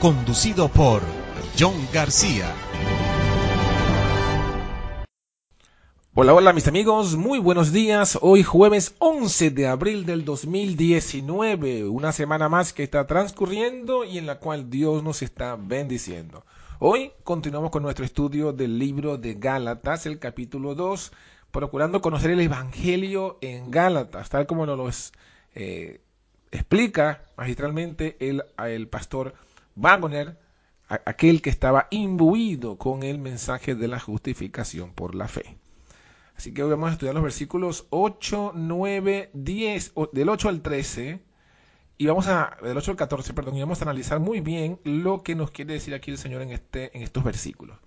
conducido por John García. Hola, hola mis amigos, muy buenos días. Hoy jueves 11 de abril del 2019, una semana más que está transcurriendo y en la cual Dios nos está bendiciendo. Hoy continuamos con nuestro estudio del libro de Gálatas, el capítulo 2, procurando conocer el Evangelio en Gálatas, tal como nos lo eh, explica magistralmente el, el pastor Wagner, aquel que estaba imbuido con el mensaje de la justificación por la fe. Así que hoy vamos a estudiar los versículos 8, 9, 10, del 8 al 13, y vamos a, del 8 al 14, perdón, y vamos a analizar muy bien lo que nos quiere decir aquí el Señor en, este, en estos versículos.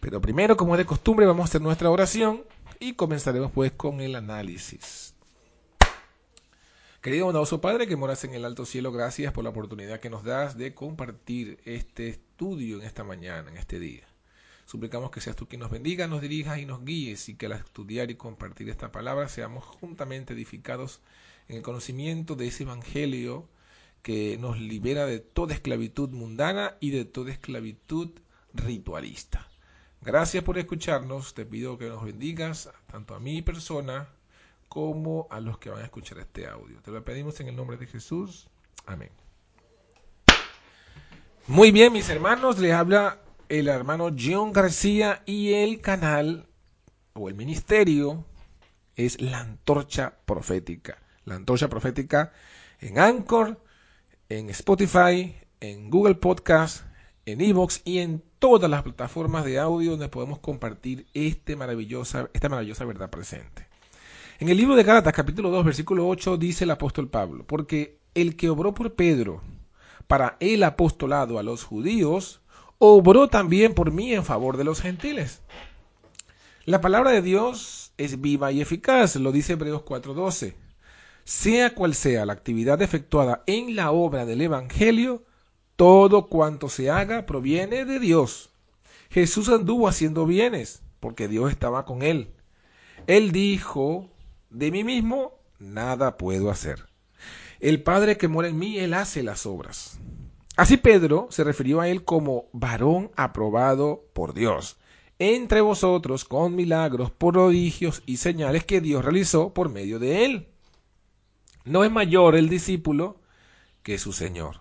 Pero primero, como es de costumbre, vamos a hacer nuestra oración y comenzaremos pues con el análisis. Querido bondadoso Padre que moras en el alto cielo, gracias por la oportunidad que nos das de compartir este estudio en esta mañana, en este día. Suplicamos que seas tú quien nos bendiga, nos dirijas y nos guíes y que al estudiar y compartir esta palabra seamos juntamente edificados en el conocimiento de ese evangelio que nos libera de toda esclavitud mundana y de toda esclavitud ritualista. Gracias por escucharnos, te pido que nos bendigas tanto a mi persona como a los que van a escuchar este audio. Te lo pedimos en el nombre de Jesús. Amén. Muy bien, mis hermanos, les habla el hermano John García y el canal o el ministerio es la antorcha profética. La antorcha profética en Anchor, en Spotify, en Google Podcast, en Evox y en todas las plataformas de audio donde podemos compartir este esta maravillosa verdad presente. En el libro de Gálatas capítulo 2 versículo 8 dice el apóstol Pablo, porque el que obró por Pedro para el apostolado a los judíos, obró también por mí en favor de los gentiles. La palabra de Dios es viva y eficaz, lo dice Hebreos 4:12. Sea cual sea la actividad efectuada en la obra del Evangelio, todo cuanto se haga proviene de Dios. Jesús anduvo haciendo bienes, porque Dios estaba con él. Él dijo, de mí mismo nada puedo hacer. El Padre que mora en mí, Él hace las obras. Así Pedro se refirió a Él como varón aprobado por Dios, entre vosotros con milagros, prodigios y señales que Dios realizó por medio de Él. No es mayor el discípulo que su Señor.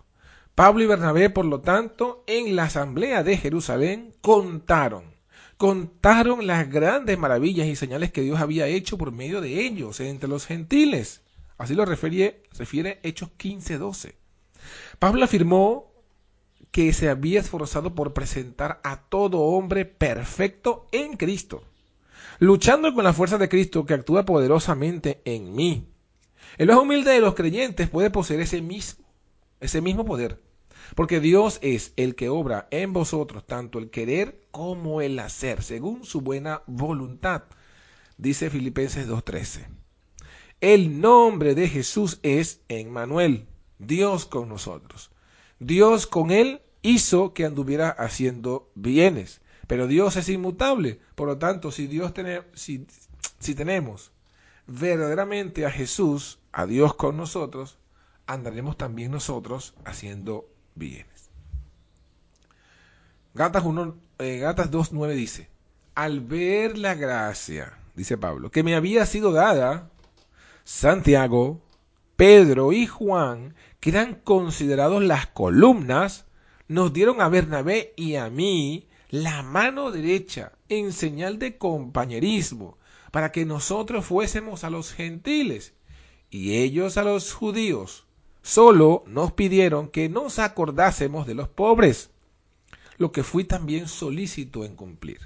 Pablo y Bernabé, por lo tanto, en la asamblea de Jerusalén contaron contaron las grandes maravillas y señales que Dios había hecho por medio de ellos entre los gentiles. Así lo refiere, refiere Hechos 15:12. Pablo afirmó que se había esforzado por presentar a todo hombre perfecto en Cristo, luchando con la fuerza de Cristo que actúa poderosamente en mí. El más humilde de los creyentes puede poseer ese mismo, ese mismo poder, porque Dios es el que obra en vosotros tanto el querer como el hacer, según su buena voluntad. Dice Filipenses 2.13. El nombre de Jesús es Emmanuel, Dios con nosotros. Dios con él hizo que anduviera haciendo bienes. Pero Dios es inmutable. Por lo tanto, si Dios tiene, si, si tenemos verdaderamente a Jesús, a Dios con nosotros, andaremos también nosotros haciendo bienes. Gatas, 1, eh, Gatas 2.9 dice, al ver la gracia, dice Pablo, que me había sido dada, Santiago, Pedro y Juan, que eran considerados las columnas, nos dieron a Bernabé y a mí la mano derecha en señal de compañerismo, para que nosotros fuésemos a los gentiles y ellos a los judíos. Solo nos pidieron que nos acordásemos de los pobres, lo que fui también solícito en cumplir.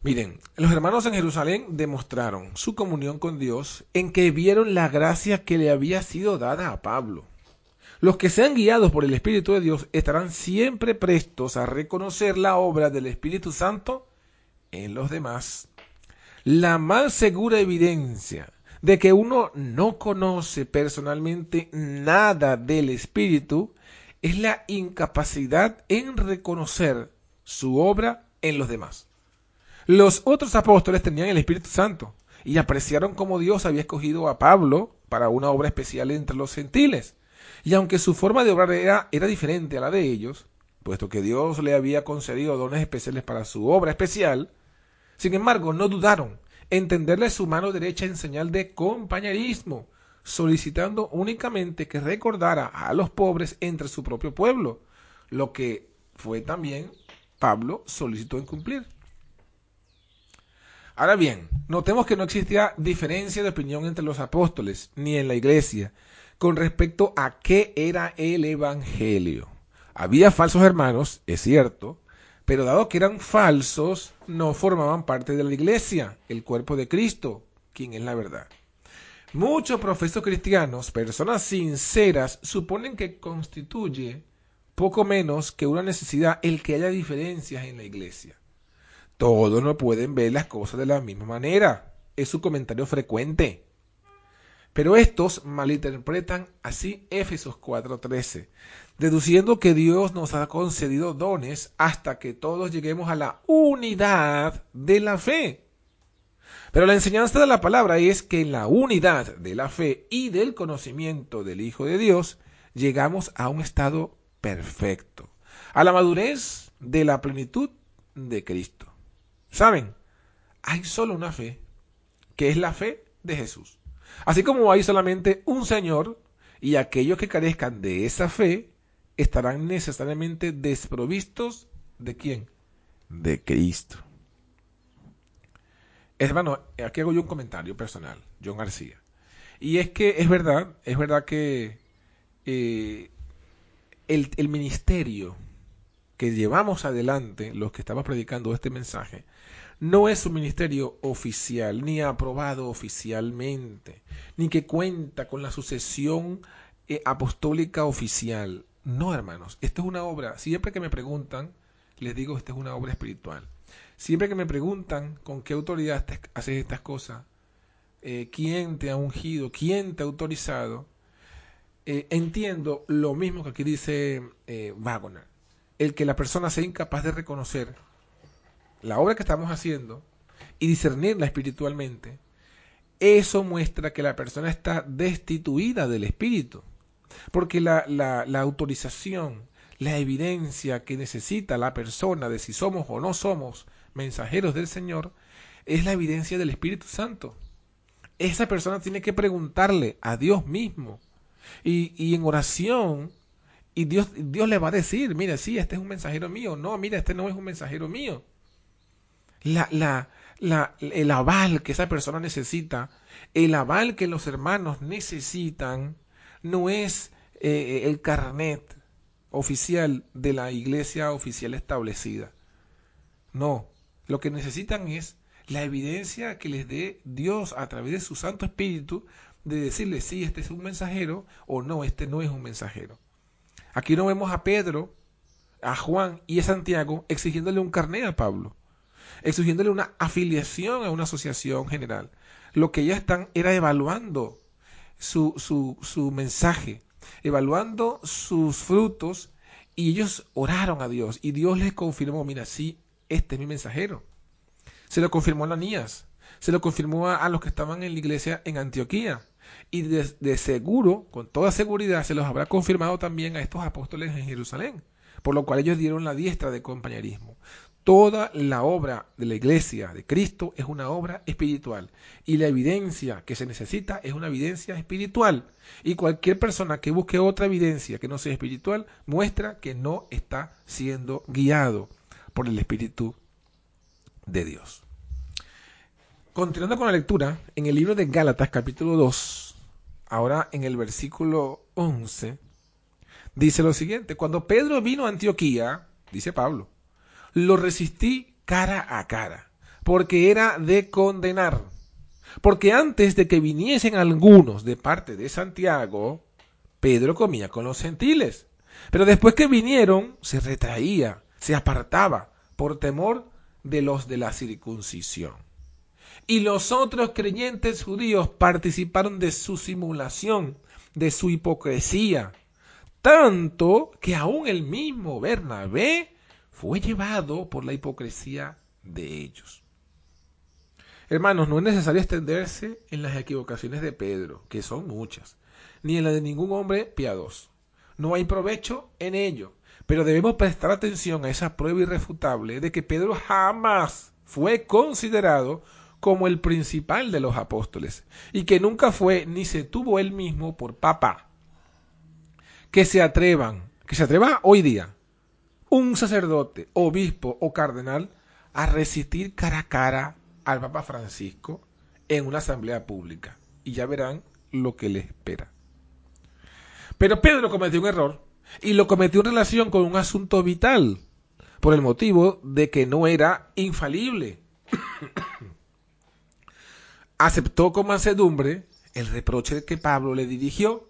Miren, los hermanos en Jerusalén demostraron su comunión con Dios en que vieron la gracia que le había sido dada a Pablo. Los que sean guiados por el Espíritu de Dios estarán siempre prestos a reconocer la obra del Espíritu Santo en los demás. La más segura evidencia de que uno no conoce personalmente nada del Espíritu es la incapacidad en reconocer su obra en los demás. Los otros apóstoles tenían el Espíritu Santo y apreciaron cómo Dios había escogido a Pablo para una obra especial entre los gentiles. Y aunque su forma de obrar era, era diferente a la de ellos, puesto que Dios le había concedido dones especiales para su obra especial, sin embargo no dudaron en tenderle su mano derecha en señal de compañerismo, solicitando únicamente que recordara a los pobres entre su propio pueblo, lo que fue también Pablo solicitó en cumplir. Ahora bien, notemos que no existía diferencia de opinión entre los apóstoles ni en la iglesia con respecto a qué era el Evangelio. Había falsos hermanos, es cierto, pero dado que eran falsos, no formaban parte de la iglesia, el cuerpo de Cristo, quien es la verdad. Muchos profesos cristianos, personas sinceras, suponen que constituye poco menos que una necesidad el que haya diferencias en la iglesia. Todos no pueden ver las cosas de la misma manera. Es su comentario frecuente. Pero estos malinterpretan así Éfesos 4:13, deduciendo que Dios nos ha concedido dones hasta que todos lleguemos a la unidad de la fe. Pero la enseñanza de la palabra es que en la unidad de la fe y del conocimiento del Hijo de Dios llegamos a un estado perfecto, a la madurez de la plenitud de Cristo. ¿Saben? Hay solo una fe, que es la fe de Jesús. Así como hay solamente un Señor, y aquellos que carezcan de esa fe estarán necesariamente desprovistos de quién? De Cristo. Hermano, aquí hago yo un comentario personal, John García. Y es que es verdad, es verdad que eh, el, el ministerio que llevamos adelante, los que estamos predicando este mensaje, no es un ministerio oficial, ni aprobado oficialmente, ni que cuenta con la sucesión eh, apostólica oficial. No, hermanos, esto es una obra, siempre que me preguntan, les digo, esta es una obra espiritual. Siempre que me preguntan con qué autoridad haces estas cosas, eh, quién te ha ungido, quién te ha autorizado, eh, entiendo lo mismo que aquí dice Wagner, el que la persona sea incapaz de reconocer la obra que estamos haciendo y discernirla espiritualmente, eso muestra que la persona está destituida del espíritu. Porque la, la, autorización, la evidencia que necesita la persona de si somos o no somos mensajeros del Señor, es la evidencia del Espíritu Santo. Esa persona tiene que preguntarle a Dios mismo. Y, y en oración, y Dios, Dios le va a decir, mira, sí, este es un mensajero mío. No, mira, este no es un mensajero mío la, la, la, el aval que esa persona necesita, el aval que los hermanos necesitan, no es eh, el carnet oficial de la iglesia oficial establecida. No, lo que necesitan es la evidencia que les dé Dios a través de su Santo Espíritu de decirle si este es un mensajero o no, este no es un mensajero. Aquí no vemos a Pedro, a Juan y a Santiago exigiéndole un carnet a Pablo exigiéndole una afiliación a una asociación general. Lo que ellas están era evaluando su, su, su mensaje, evaluando sus frutos, y ellos oraron a Dios, y Dios les confirmó, mira, sí, este es mi mensajero. Se lo confirmó a Ananías, se lo confirmó a, los que estaban en la iglesia en Antioquía, y de, de seguro, con toda seguridad, se los habrá confirmado también a estos apóstoles en Jerusalén, por lo cual ellos dieron la diestra de compañerismo. Toda la obra de la iglesia de Cristo es una obra espiritual y la evidencia que se necesita es una evidencia espiritual. Y cualquier persona que busque otra evidencia que no sea espiritual muestra que no está siendo guiado por el Espíritu de Dios. Continuando con la lectura, en el libro de Gálatas capítulo 2, ahora en el versículo 11, dice lo siguiente, cuando Pedro vino a Antioquía, dice Pablo, lo resistí cara a cara, porque era de condenar. Porque antes de que viniesen algunos de parte de Santiago, Pedro comía con los gentiles. Pero después que vinieron, se retraía, se apartaba, por temor de los de la circuncisión. Y los otros creyentes judíos participaron de su simulación, de su hipocresía, tanto que aún el mismo Bernabé fue llevado por la hipocresía de ellos. Hermanos, no es necesario extenderse en las equivocaciones de Pedro, que son muchas, ni en la de ningún hombre piadoso. No hay provecho en ello, pero debemos prestar atención a esa prueba irrefutable de que Pedro jamás fue considerado como el principal de los apóstoles, y que nunca fue ni se tuvo él mismo por papa. Que se atrevan, que se atreva hoy día un sacerdote, obispo o cardenal a resistir cara a cara al Papa Francisco en una asamblea pública. Y ya verán lo que le espera. Pero Pedro cometió un error y lo cometió en relación con un asunto vital, por el motivo de que no era infalible. Aceptó con mansedumbre el reproche que Pablo le dirigió.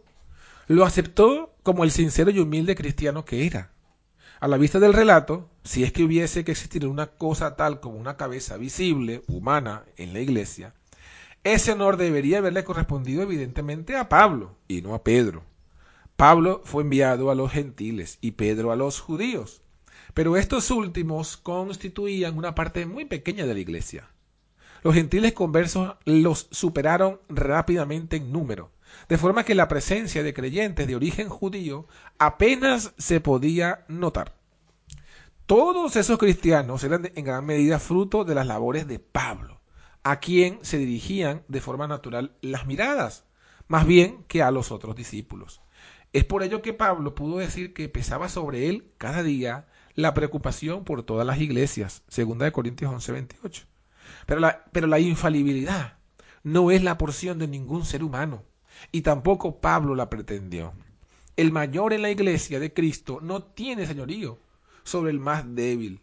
Lo aceptó como el sincero y humilde cristiano que era. A la vista del relato, si es que hubiese que existir una cosa tal como una cabeza visible, humana, en la iglesia, ese honor debería haberle correspondido evidentemente a Pablo y no a Pedro. Pablo fue enviado a los gentiles y Pedro a los judíos, pero estos últimos constituían una parte muy pequeña de la iglesia. Los gentiles conversos los superaron rápidamente en número, de forma que la presencia de creyentes de origen judío apenas se podía notar. Todos esos cristianos eran en gran medida fruto de las labores de Pablo, a quien se dirigían de forma natural las miradas, más bien que a los otros discípulos. Es por ello que Pablo pudo decir que pesaba sobre él cada día la preocupación por todas las iglesias, segunda Corintios 11, 28. Pero la, pero la infalibilidad no es la porción de ningún ser humano y tampoco Pablo la pretendió. El mayor en la iglesia de Cristo no tiene señorío sobre el más débil.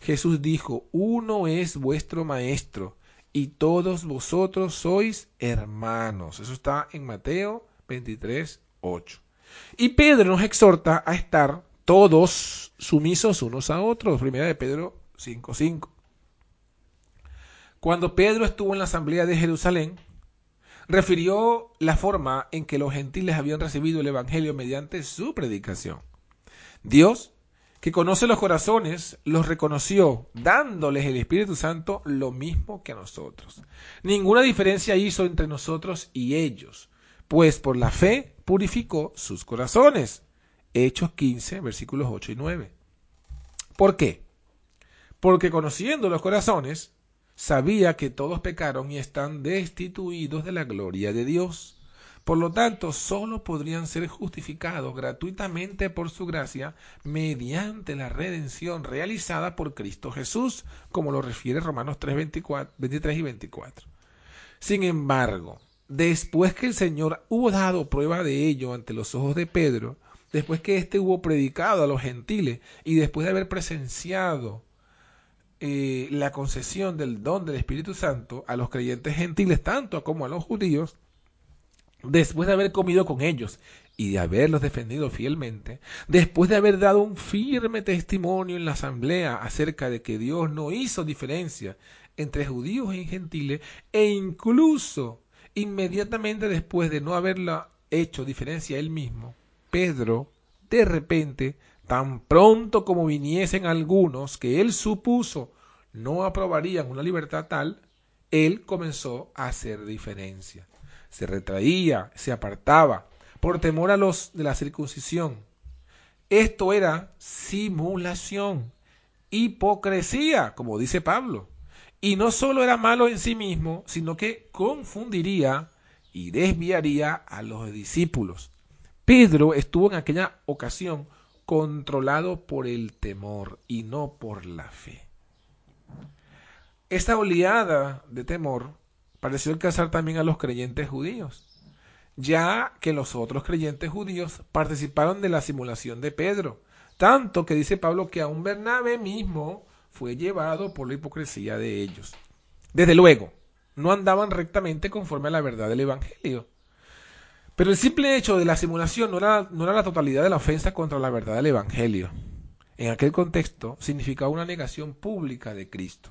Jesús dijo, uno es vuestro maestro y todos vosotros sois hermanos. Eso está en Mateo 23, 8. Y Pedro nos exhorta a estar todos sumisos unos a otros. Primera de Pedro 5, 5. Cuando Pedro estuvo en la asamblea de Jerusalén, refirió la forma en que los gentiles habían recibido el Evangelio mediante su predicación. Dios, que conoce los corazones, los reconoció, dándoles el Espíritu Santo lo mismo que a nosotros. Ninguna diferencia hizo entre nosotros y ellos, pues por la fe purificó sus corazones. Hechos 15, versículos 8 y 9. ¿Por qué? Porque conociendo los corazones, sabía que todos pecaron y están destituidos de la gloria de Dios. Por lo tanto, sólo podrían ser justificados gratuitamente por su gracia mediante la redención realizada por Cristo Jesús, como lo refiere Romanos 3, 23 y 24. Sin embargo, después que el Señor hubo dado prueba de ello ante los ojos de Pedro, después que éste hubo predicado a los gentiles y después de haber presenciado eh, la concesión del don del Espíritu Santo a los creyentes gentiles, tanto como a los judíos, después de haber comido con ellos y de haberlos defendido fielmente, después de haber dado un firme testimonio en la asamblea acerca de que Dios no hizo diferencia entre judíos y gentiles, e incluso inmediatamente después de no haberla hecho diferencia él mismo, Pedro, de repente, tan pronto como viniesen algunos que él supuso no aprobarían una libertad tal, él comenzó a hacer diferencia. Se retraía, se apartaba, por temor a los de la circuncisión. Esto era simulación, hipocresía, como dice Pablo. Y no solo era malo en sí mismo, sino que confundiría y desviaría a los discípulos. Pedro estuvo en aquella ocasión controlados por el temor y no por la fe. Esta oleada de temor pareció alcanzar también a los creyentes judíos, ya que los otros creyentes judíos participaron de la simulación de Pedro, tanto que dice Pablo que aún Bernabé mismo fue llevado por la hipocresía de ellos. Desde luego, no andaban rectamente conforme a la verdad del Evangelio. Pero el simple hecho de la simulación no era, no era la totalidad de la ofensa contra la verdad del Evangelio. En aquel contexto significaba una negación pública de Cristo,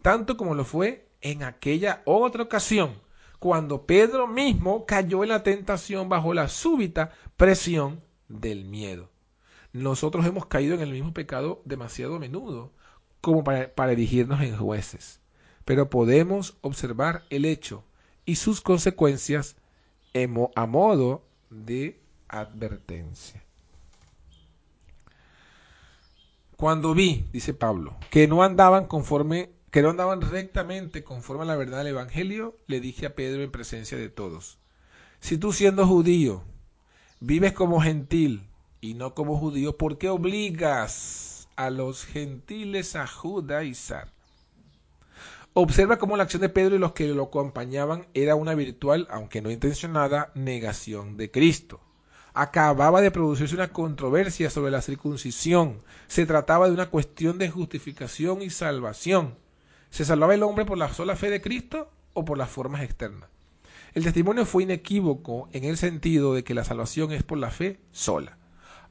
tanto como lo fue en aquella otra ocasión, cuando Pedro mismo cayó en la tentación bajo la súbita presión del miedo. Nosotros hemos caído en el mismo pecado demasiado a menudo como para, para erigirnos en jueces, pero podemos observar el hecho y sus consecuencias a modo de advertencia. Cuando vi, dice Pablo, que no andaban conforme, que no andaban rectamente conforme a la verdad del Evangelio, le dije a Pedro en presencia de todos, si tú siendo judío vives como gentil y no como judío, ¿por qué obligas a los gentiles a judaizar? Observa cómo la acción de Pedro y los que lo acompañaban era una virtual, aunque no intencionada, negación de Cristo. Acababa de producirse una controversia sobre la circuncisión. Se trataba de una cuestión de justificación y salvación. ¿Se salvaba el hombre por la sola fe de Cristo o por las formas externas? El testimonio fue inequívoco en el sentido de que la salvación es por la fe sola.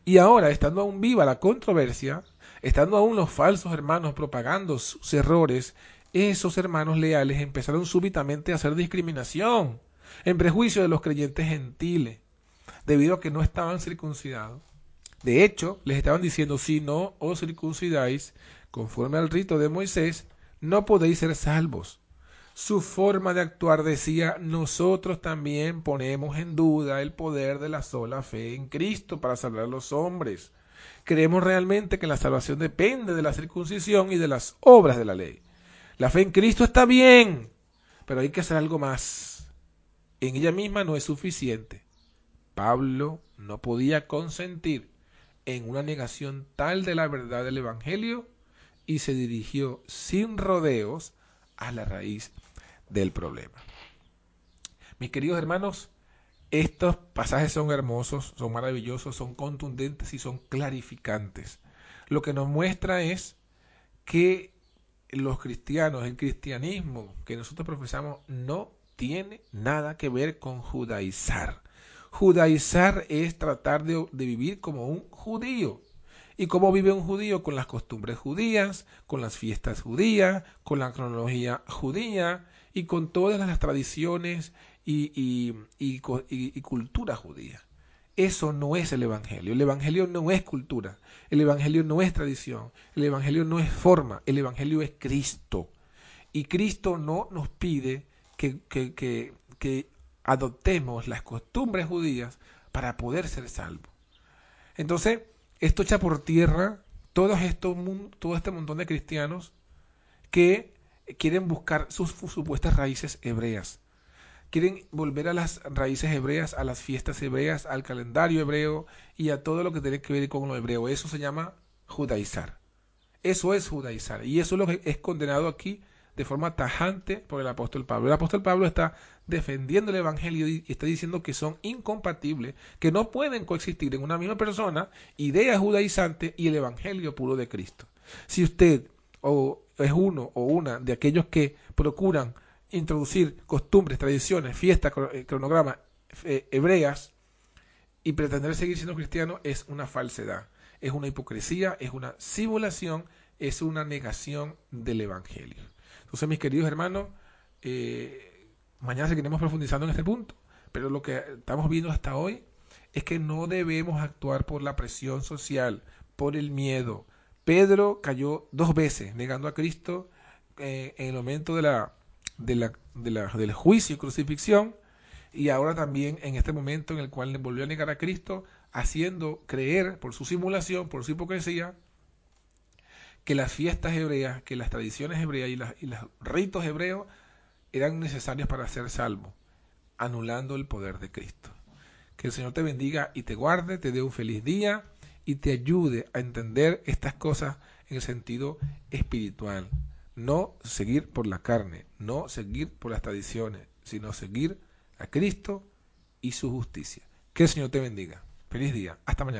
Y ahora, estando aún viva la controversia, estando aún los falsos hermanos propagando sus errores esos hermanos leales empezaron súbitamente a hacer discriminación en prejuicio de los creyentes gentiles, debido a que no estaban circuncidados. De hecho, les estaban diciendo, si no os circuncidáis conforme al rito de Moisés, no podéis ser salvos. Su forma de actuar decía, nosotros también ponemos en duda el poder de la sola fe en Cristo para salvar a los hombres. Creemos realmente que la salvación depende de la circuncisión y de las obras de la ley. La fe en Cristo está bien, pero hay que hacer algo más. En ella misma no es suficiente. Pablo no podía consentir en una negación tal de la verdad del Evangelio y se dirigió sin rodeos a la raíz del problema. Mis queridos hermanos, estos pasajes son hermosos, son maravillosos, son contundentes y son clarificantes. Lo que nos muestra es que los cristianos, el cristianismo que nosotros profesamos no tiene nada que ver con judaizar. Judaizar es tratar de, vivir como un judío. ¿Y cómo vive un judío? Con las costumbres judías, con las fiestas judías, con la cronología judía y con todas las tradiciones y, y, y cultura judía. Eso no es el Evangelio. El Evangelio no es cultura. El Evangelio no es tradición. El Evangelio no es forma. El Evangelio es Cristo. Y Cristo no nos pide que, que, que, adoptemos las costumbres judías para poder ser salvos. Entonces, esto echa por tierra todo, esto, todo este montón de cristianos que quieren buscar sus supuestas raíces hebreas quieren volver a las raíces hebreas, a las fiestas hebreas, al calendario hebreo y a todo lo que tiene que ver con lo hebreo. Eso se llama judaizar. Eso es judaizar. Y eso es lo que es condenado aquí de forma tajante por el apóstol Pablo. El apóstol Pablo está defendiendo el Evangelio y está diciendo que son incompatibles, que no pueden coexistir en una misma persona idea judaizante y el Evangelio puro de Cristo. Si usted o es uno o una de aquellos que procuran introducir costumbres, tradiciones, fiestas, eh, cronogramas eh, hebreas y pretender seguir siendo cristiano es una falsedad, es una hipocresía, es una simulación, es una negación del Evangelio. Entonces, mis queridos hermanos, eh, mañana seguiremos profundizando en este punto, pero lo que estamos viendo hasta hoy es que no debemos actuar por la presión social, por el miedo. Pedro cayó dos veces negando a Cristo en el momento de la de la, de la, del juicio y crucifixión, y ahora también en este momento en el cual le volvió a negar a Cristo, haciendo creer por su simulación, por su hipocresía, que las fiestas hebreas, que las tradiciones hebreas y, y los ritos hebreos eran necesarios para ser salvo, anulando el poder de Cristo. Que el Señor te bendiga y te guarde, te dé un feliz día y te ayude a entender estas cosas en el sentido espiritual. No seguir por la carne, no seguir por las tradiciones, sino seguir a Cristo y su justicia. Que el Señor te bendiga. Feliz día. Hasta mañana.